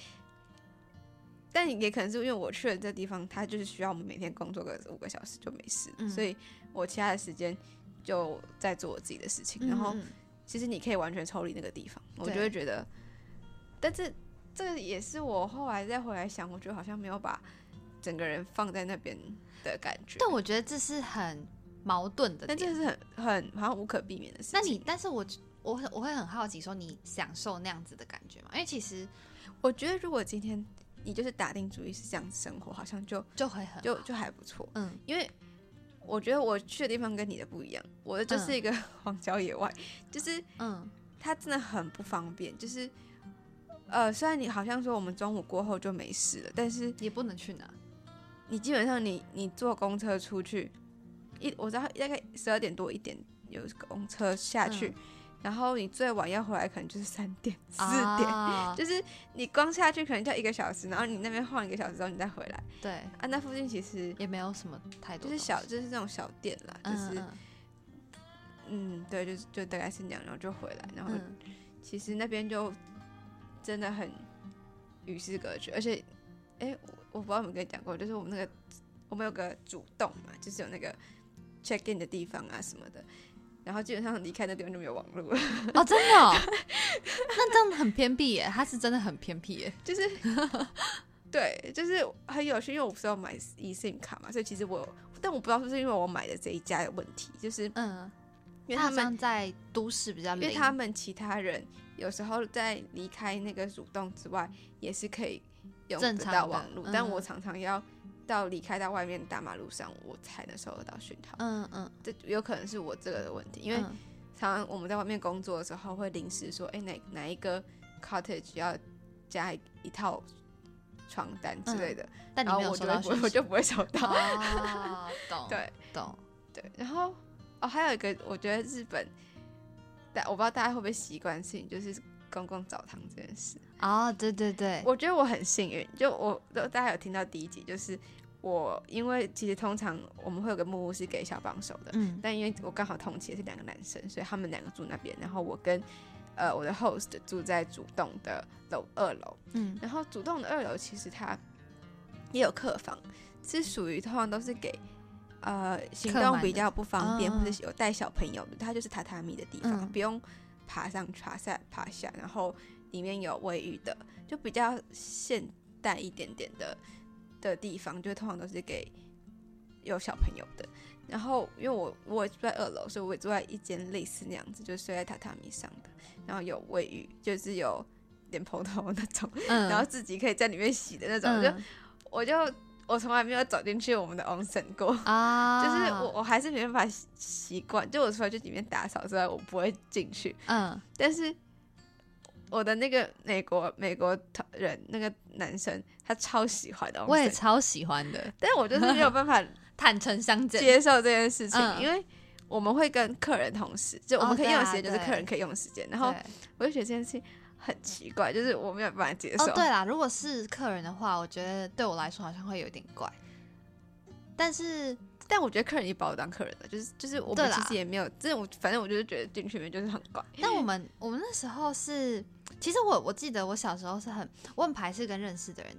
但也可能是因为我去了这地方，它就是需要我们每天工作个五个小时就没事，嗯所以我其他的时间就在做我自己的事情，然后其实你可以完全抽离那个地方，我就会觉得，但是这个也是我后来再回来想，我觉得好像没有把整个人放在那边的感觉。但我觉得这是很矛盾的。但这是很很好像无可避免的事情。那你，但是我我会我会很好奇，说你享受那样子的感觉吗？因为其实我觉得如果今天你就是打定主意是这样生活，好像就就会很就就还不错，嗯因为。我觉得我去的地方跟你的不一样，我的就是嗯一个 <laughs> 荒郊野外，就是嗯它真的很不方便。就是，呃，虽然你好像说我们中午过后就没事了，但是也不能去哪。你基本上你你坐公车出去，一我知道大概十二点多一点有公车下去，嗯然后你最晚要回来可能就是三点四点，啊。<laughs> 就是你光下去可能就要一个小时，然后你那边晃一个小时之后你再回来。对，啊。那附近其实也没有什么太多，就是小就是那种小店啦，就嗯，是嗯嗯对，就是就大概是那样，然后就回来，然后嗯其实那边就真的很与世隔绝，而且，哎、我我不知道有没有跟你讲过，就是我们那个我们有个主动嘛，就是有那个 check in 的地方啊什么的，然后基本上离开那地方就没有网络了，哦，真的、哦，<laughs> 那这样很偏僻耶，它是真的很偏僻耶。就是 <laughs> 对，就是很有趣，因为我不是要买 eSIM 卡嘛，所以其实我，但我不知道是不是因为我买的这一家有问题，就是嗯，因为他们在都市比较灵，因为他们其他人有时候在离开那个主动之外，也是可以用得正常的到网络，但嗯我常常要到离开到外面大马路上，我才能收得到讯号。嗯嗯，这有可能是我这个的问题，因为嗯常常我们在外面工作的时候会临时说，哎、哪哪一个 cottage 要加一套床单之类的，但你然后我就会不会讯息我就不会收到。哦，<laughs> 懂，对懂，对，然后哦，还有一个我觉得日本，但我不知道大家会不会习惯性，就是公共澡堂这件事。哦，对对对，我觉得我很幸运，就我大家有听到第一集，就是我因为其实通常我们会有个木屋是给小帮手的，嗯但因为我刚好同期的是两个男生，所以他们两个住那边，然后我跟呃我的 host 住在主栋的楼二楼，嗯。然后主栋的二楼其实它也有客房，是属于通常都是给呃行动比较不方便嗯或者是有带小朋友的，它就是榻榻米的地方，嗯不用爬上爬下爬下，然后里面有卫浴的，就比较现代一点点的的地方，就通常都是给有小朋友的。然后因为我我住在二楼，所以我也住在一间类似那样子，就睡在榻榻米上的，然后有卫浴，就是有莲蓬头那种，嗯，<laughs> 然后自己可以在里面洗的那种，就嗯我就我从来没有走进去我们的 onsen 过。啊，<laughs> 就是我，我还是没办法习习惯。就我除了去里面打扫之外，我不会进去。嗯但是我的那个美国美国人那个男生，他超喜欢的。我也，超喜欢的，但是我就是没有办法 <laughs> 坦诚相见。接受这件事情，嗯因为我们会跟客人同时，就我哦们可以用的时间就是客人可以用的时间。然后我就觉得这件事情很奇怪，就是我没有办法接受。哦，对啦，如果是客人的话，我觉得对我来说好像会有点怪。但是，但我觉得客人也把我当客人的，就是就是我们其实也没有，这我反正我就是觉得进去里面就是很怪。但我们我们那时候是，其实我我记得我小时候是很我很排斥跟认识的人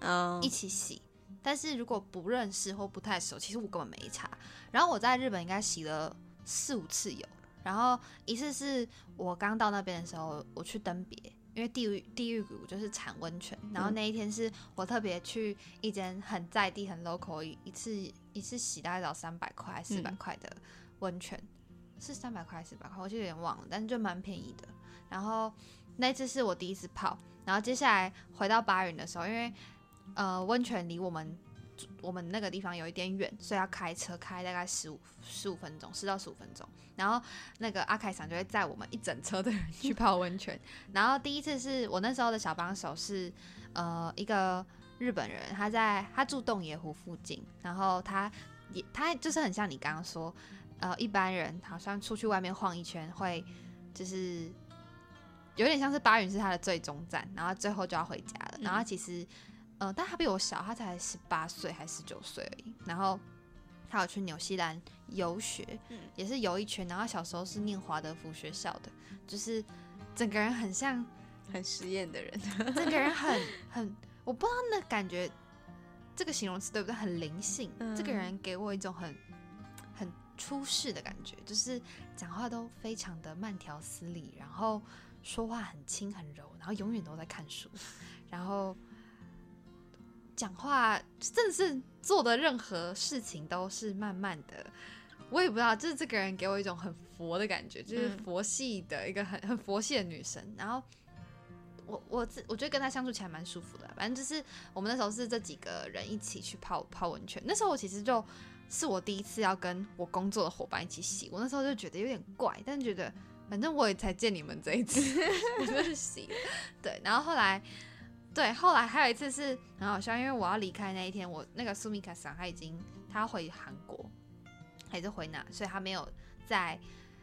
嗯。一起洗，但是如果不认识或不太熟，其实我根本没擦。然后我在日本应该洗了四五次有，然后一次是我刚到那边的时候，我去登别，因为地狱地狱谷就是产温泉，然后嗯。那一天是我特别去一间很在地很 local 一一次一次洗大概找三百块四百嗯。块的温泉，是三百块还是四百块，我就有点忘了，但是就蛮便宜的。然后那次是我第一次泡，然后接下来回到巴云的时候，因为呃温泉离我们我们那个地方有一点远，所以要开车开大概十五十五分钟，十到十五分钟。然后那个阿凯桑就会载我们一整车的人去泡温泉。<laughs> 然后第一次是我那时候的小帮手是呃一个日本人，他在他住洞爷湖附近，然后他也他就是很像你刚刚说，呃一般人好像出去外面晃一圈会就是。有点像是巴云是他的最终站，然后最后就要回家了。嗯然后其实，呃，但他比我小，他才十八岁还十九岁而已。然后他有去纽西兰游学，嗯也是游一圈。然后小时候是念华德福学校的，就是整个人很像，很实验的人，整个人很很，我不知道那感觉这个形容词对不对？很灵性，嗯这个人给我一种很很出世的感觉，就是讲话都非常的慢条斯理，然后说话很轻很柔，然后永远都在看书，然后讲话真的是做的任何事情都是慢慢的。我也不知道，就是这个人给我一种很佛的感觉，就是嗯佛系的一个很很佛系的女生。然后我我自我觉得跟她相处起来蛮舒服的，反正就是我们那时候是这几个人一起去泡泡温泉。那时候我其实就是我第一次要跟我工作的伙伴一起洗，我那时候就觉得有点怪，但是觉得反正我也才见你们这一次，我就去洗。对，然后后来。对，后来还有一次是很好笑，因为我要离开那一天，我那个苏米卡桑他已经他回韩国，还是回哪，所以他没有在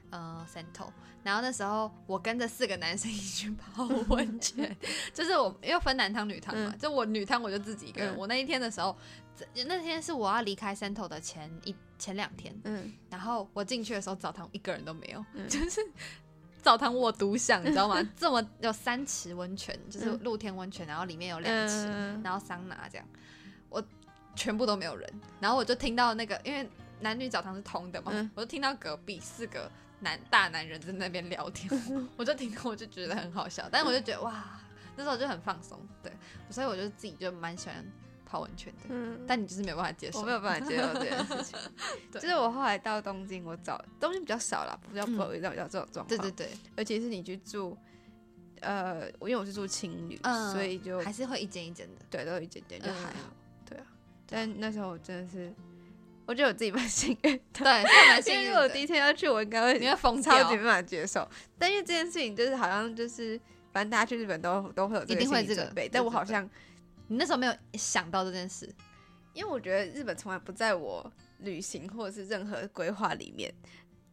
呃 Sento。然后那时候我跟着四个男生一起去泡 <laughs> 温泉，就是我因为分男汤女汤嘛，嗯就我女汤我就自己一个人。嗯我那一天的时候，这那天是我要离开 Sento 的前一前两天，嗯，然后我进去的时候澡堂一个人都没有，嗯。<laughs> 就是澡堂我独享，你知道吗？<laughs> 这么有三池温泉，就是嗯。露天温泉，然后里面有两池，嗯然后桑拿这样，我全部都没有人，然后我就听到那个，因为男女澡堂是通的嘛，嗯。我就听到隔壁四个男大男人在那边聊天，<laughs> 我就听，我就觉得很好笑，但是我就觉得哇，那时候就很放松，对，所以我就自己就蛮喜欢泡温泉的，嗯，但你就是没有办法接受，我没有办法接受这件事情。<laughs> 对就是我后来到东京，我找东京比较少啦，比较嗯不会遇到这种状况。对对对，尤其是你去住，呃，我因为我是住青旅，嗯所以就还是会一间一间的，对都有一间间就还嗯好。对啊，但那时候我真的是，我觉得我自己蛮幸运的。对，算蛮幸运 <laughs> 因为我第一天要去，我应该会你会疯掉超级没，办法接受。但因为这件事情，就是好像就是，反正大家去日本都都会有这个一定会这个心理准备，对对对但我好像你那时候没有想到这件事，因为我觉得日本从来不在我旅行或者是任何规划里面，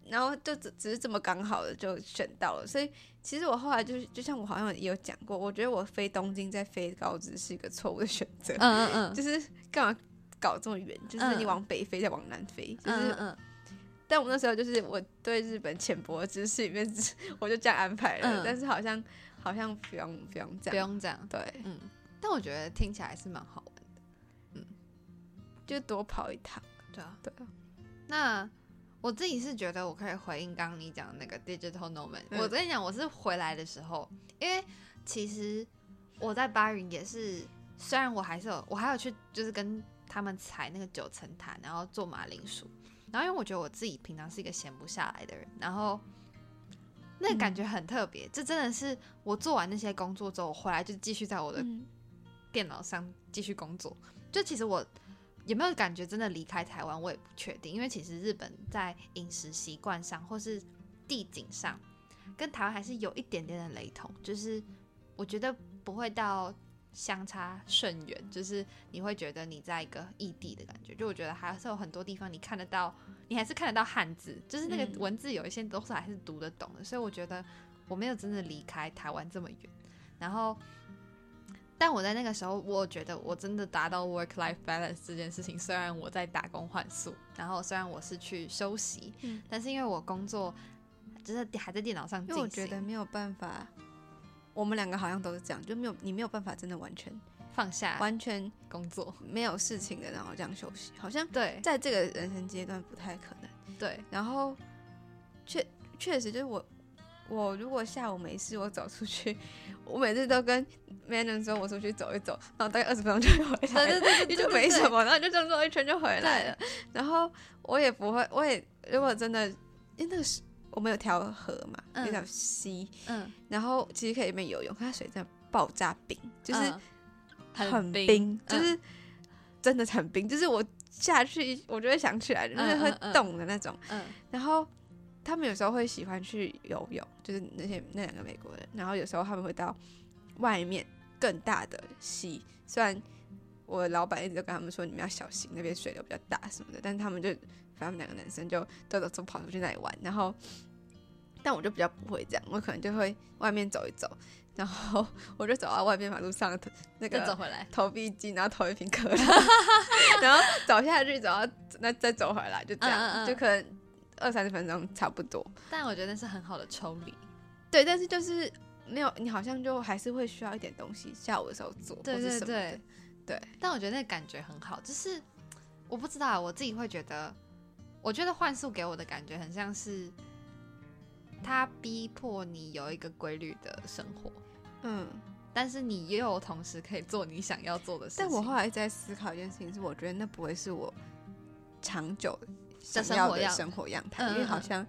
然后就只只是这么刚好的就选到了，所以其实我后来就是就像我好像也有讲过，我觉得我飞东京再飞高知是一个错误的选择，嗯嗯嗯，就是干嘛搞这么远，就是你嗯往北飞再往南飞，就是，嗯嗯。但我那时候就是我对日本浅薄的知识里面，<laughs> 我就这样安排了，嗯但是好像好像不用不用这样不，用这样，对，嗯，但我觉得听起来是蛮好玩的，嗯就多跑一趟，对啊，对啊，那我自己是觉得我可以回应刚刚你讲的那个 digital nomad。嗯。我跟你讲，我是回来的时候，因为其实我在巴云也是虽然我还是有，我还有去就是跟他们采那个九层塔，然后做马铃薯，然后因为我觉得我自己平常是一个闲不下来的人，然后那感觉很特别，这真的是我做完那些工作之后，我回来就继续在我的嗯电脑上继续工作。就其实我有没有感觉真的离开台湾，我也不确定，因为其实日本在饮食习惯上或是地景上，跟台湾还是有一点点的雷同，就是我觉得不会到相差甚远，就是你会觉得你在一个异地的感觉。就我觉得还是有很多地方你看得到，你还是看得到汉字，就是那个嗯文字有一些都是还是读得懂的，所以我觉得我没有真的离开台湾这么远，然后。但我在那个时候，我觉得我真的达到 work life balance 这件事情。虽然我在打工换宿，然后虽然我是去休息，嗯但是因为我工作就是还在电脑上因进行，为我觉得没有办法，我们两个好像都是这样，就没有你没有办法真的完全放下完全工作，没有事情的，然后这样休息，好像对在这个人生阶段不太可能。对，然后确确实就是我，我如果下午没事，我走出去，我每次都跟 Manon 说，我出去走一走，然后大概二十分钟就会回来了，对对对，你就没什么，然后就这样绕一圈就回来了。然后我也不会，我也如果真的，因为那个是我们有条河嘛，嗯有条溪，嗯，然后其实可以里面游泳，可它水真的爆炸冰，就是嗯很冰，冰，就嗯是真的很冰，就是我下去我就会想起来，就是会嗯嗯嗯动的那种。嗯然后他们有时候会喜欢去游泳，就是那些那两个美国人。然后有时候他们会到外面更大的溪，虽然我老板一直都跟他们说你们要小心，那边水流比较大什么的，但是他们就反正他们两个男生就都都都跑出去那里玩。然后，但我就比较不会这样，我可能就会外面走一走，然后 <laughs> 我就走到外面马路上的那个走回来，投币机，然后投一瓶可乐，<laughs> 然后走下去，走到那再走回来，就这样，嗯嗯嗯就可能二三十分钟差不多。但我觉得那是很好的抽离，对，但是就是没有，你好像就还是会需要一点东西，下午的时候做，对或是对什么对，但我觉得那感觉很好，就是我不知道，我自己会觉得，我觉得幻术给我的感觉很像是，他逼迫你有一个规律的生活，嗯。但是你也有同时可以做你想要做的事情。但我后来在思考一件事情，是我觉得那不会是我长久想要的生活样态，嗯嗯嗯因为好像，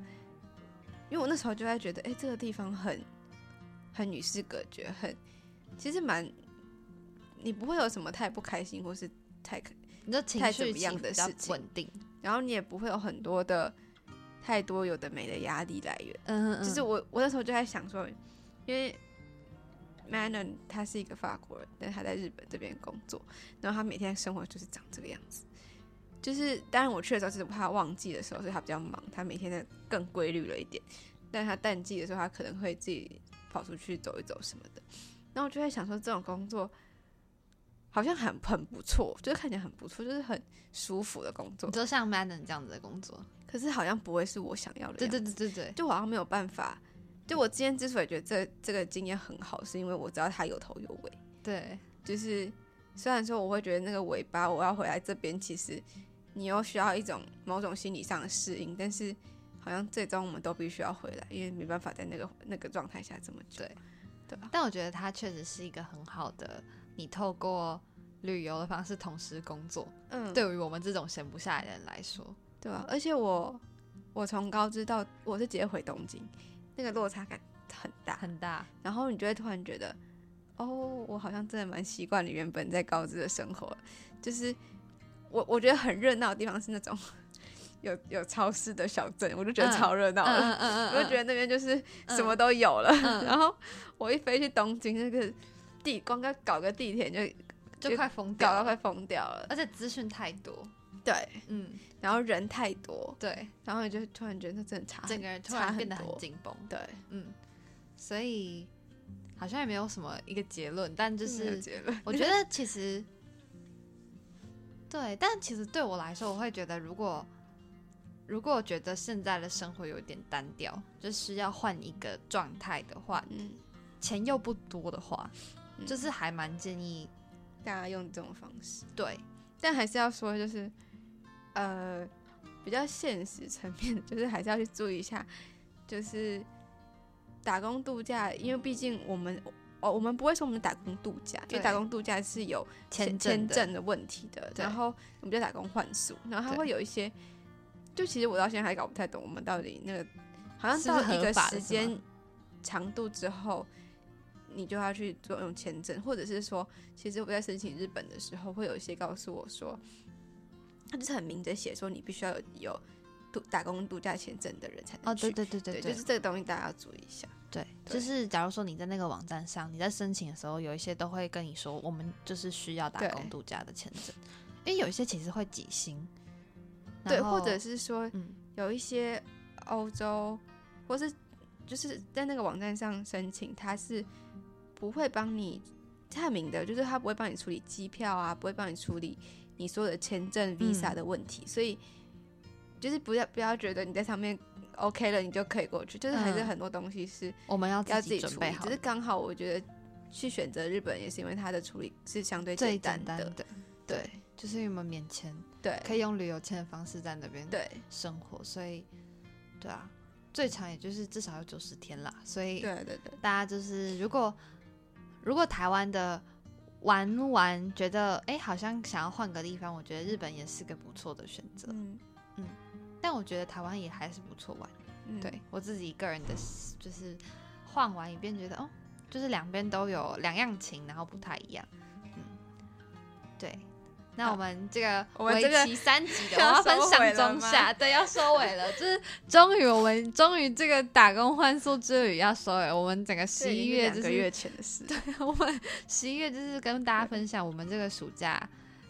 因为我那时候就在觉得，哎、这个地方很很与世隔绝，很其实蛮，你不会有什么太不开心或是太你的情绪太怎么样的事情稳定，然后你也不会有很多的太多有的没的压力来源。嗯就是我我那时候就在想说，因为 Manon 他是一个法国人，但他在日本这边工作，然后他每天生活就是长这个样子。就是当然我去的时候是怕旺季的时候，所以他比较忙，他每天的更规律了一点。但他淡季的时候，他可能会自己跑出去走一走什么的。然后我就在想说，这种工作好像很很不错，就是看起来很不错，就是很舒服的工作你。就像 Madden 这样子的工作，可是好像不会是我想要的对。对对对对，就我好像没有办法。就我今天之所以觉得这这个经验很好，是因为我知道它有头有尾。对，就是虽然说我会觉得那个尾巴我要回来这边，其实你又需要一种某种心理上的适应，但是好像最终我们都必须要回来，因为没办法在那个那个状态下这么久。对对吧？但我觉得它确实是一个很好的，你透过旅游的方式同时工作，嗯，对于我们这种闲不下来的人来说，对吧、而且我我从高知到我是直接回东京，那个落差感很大。很大。然后你就会突然觉得，哦，我好像真的蛮习惯你原本在高知的生活，就是我我觉得很热闹的地方是那种 <laughs> 有有超市的小镇，我就觉得嗯超热闹了，嗯 <laughs> 嗯我就觉得那边就是嗯什么都有了。嗯。<laughs> 然后我一飞去东京，那个地光要搞个地铁就就快疯掉了，搞到快疯掉了，而且资讯太多，对，嗯，然后人太多，对，然后你就突然觉得那真的差整个人突然变得很多紧绷，对，嗯，所以好像也没有什么一个结论，但就是，我觉得其实对，但其实对我来说，我会觉得如果如果觉得现在的生活有点单调，就是要换一个状态的话，嗯，钱又不多的话，嗯就是还蛮建议大家用这种方式。对，但还是要说，就是呃，比较现实层面的，就是还是要去注意一下，就是打工度假，因为毕竟我们哦，我们不会说我们打工度假，因为打工度假是有签签证的问题的。然后我们就打工换宿，然后它会有一些，就其实我到现在还搞不太懂，我们到底那个好像到一个时间长度之后，你就要去做用签证，或者是说，其实我在申请日本的时候，会有一些告诉我说，他就是很明着写说你必须要有有度打工度假签证的人才能哦，去。对对对对对，就是这个东西大家要注意一下。对，对就是假如说你在那个网站上，你在申请的时候，有一些都会跟你说，我们就是需要打工度假的签证，因为有一些其实会几星，对，或者是说嗯，有一些欧洲，或是就是在那个网站上申请，他是不会帮你探明的，就是他不会帮你处理机票啊，不会帮你处理你所有的签证、visa 嗯的问题，所以就是不要不要觉得你在上面 OK 了，你就可以过去，就是还是嗯。很多东西是我们要要自己准备好只是刚好我觉得去选择日本也是因为它的处理是相对最简单的，对。就是因为我们免签，对。可以用旅游签的方式在那边对。生活，所以对啊，最长也就是至少要九十天啦，所以对对对，大家就是如果如果台湾的玩完觉得哎、诶好像想要换个地方，我觉得日本也是个不错的选择。嗯但我觉得台湾也还是不错玩。嗯，对我自己个人的，就是换完一遍觉得哦，就是两边都有两样情，然后不太一样。嗯，对。那我们这个我们这个为期三集的，<laughs> 我要要分收尾了上中吗？下，对，要收尾了，<laughs> 就是终于我们终于这个打工换宿之旅要收尾，我们整个十一月就是两个月前的事，<laughs> 对，我们十一月就是跟大家分享我们这个暑假，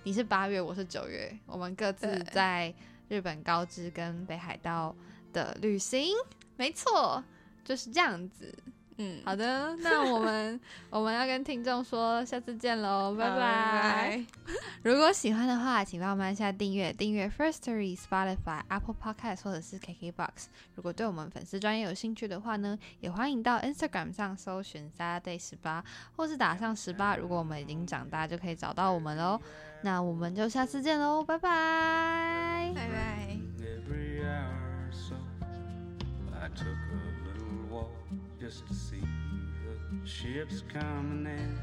你是八月，我是九月，我们各自在日本高知跟北海道的旅行，没错，就是这样子。嗯，好的，<laughs> 那我们我们要跟听众说下次见喽，拜拜。<laughs> 如果喜欢的话，请帮我们按下订阅，订阅 First Story、Spotify、Apple Podcast 或者是 KKBox。如果对我们粉丝专业有兴趣的话呢，也欢迎到 Instagram 上搜寻 Saturday 十八，或是打上十八。如果我们已经长大，就可以找到我们喽。那我们就下次见喽，拜拜。拜拜。Just to see the ships coming in.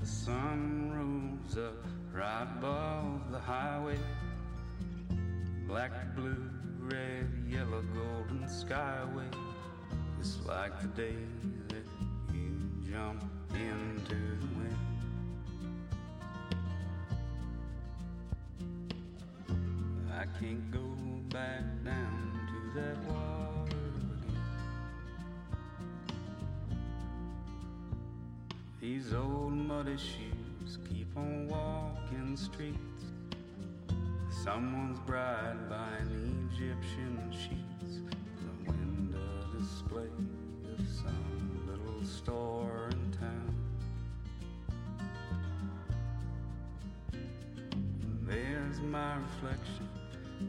The sun rose up right above the highway. Black, blue, red, yellow, golden skyway. It's like the day that you jump into the wind. I can't go back down These old muddy shoes keep on walking streets. Someone's bride buying Egyptian sheets. The window display of some little store in town. There's my reflection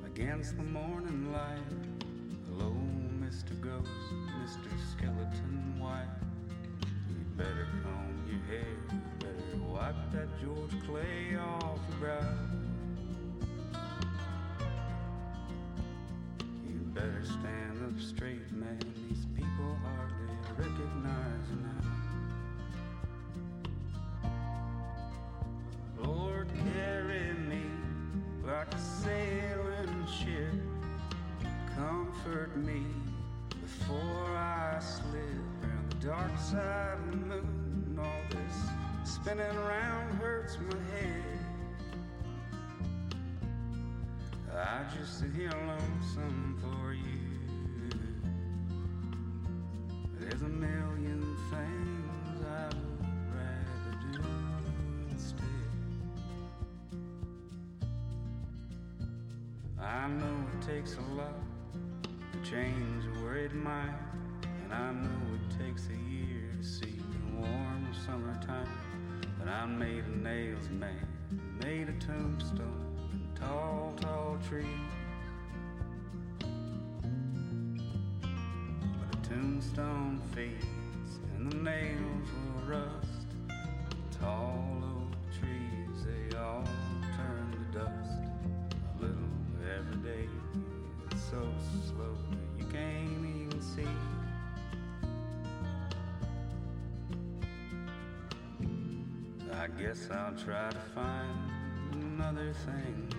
against the morning light. Hello, Mr. Ghost, Mr. Skeleton White. You better comb your hair, better wipe that George Clay off your brow. You better stand spinning around hurts my head. I just sit here lonesome for you. There's a million things I would rather do instead. I know it takes a lot to change a worried mind, and I know made of nails, man, made a tombstone tall, tall trees. But a tombstone fades and the nails will rust. Tall oak trees, they all turn to dust. A little every day, it's so slow you can't even see. Guess I'll try to find another thing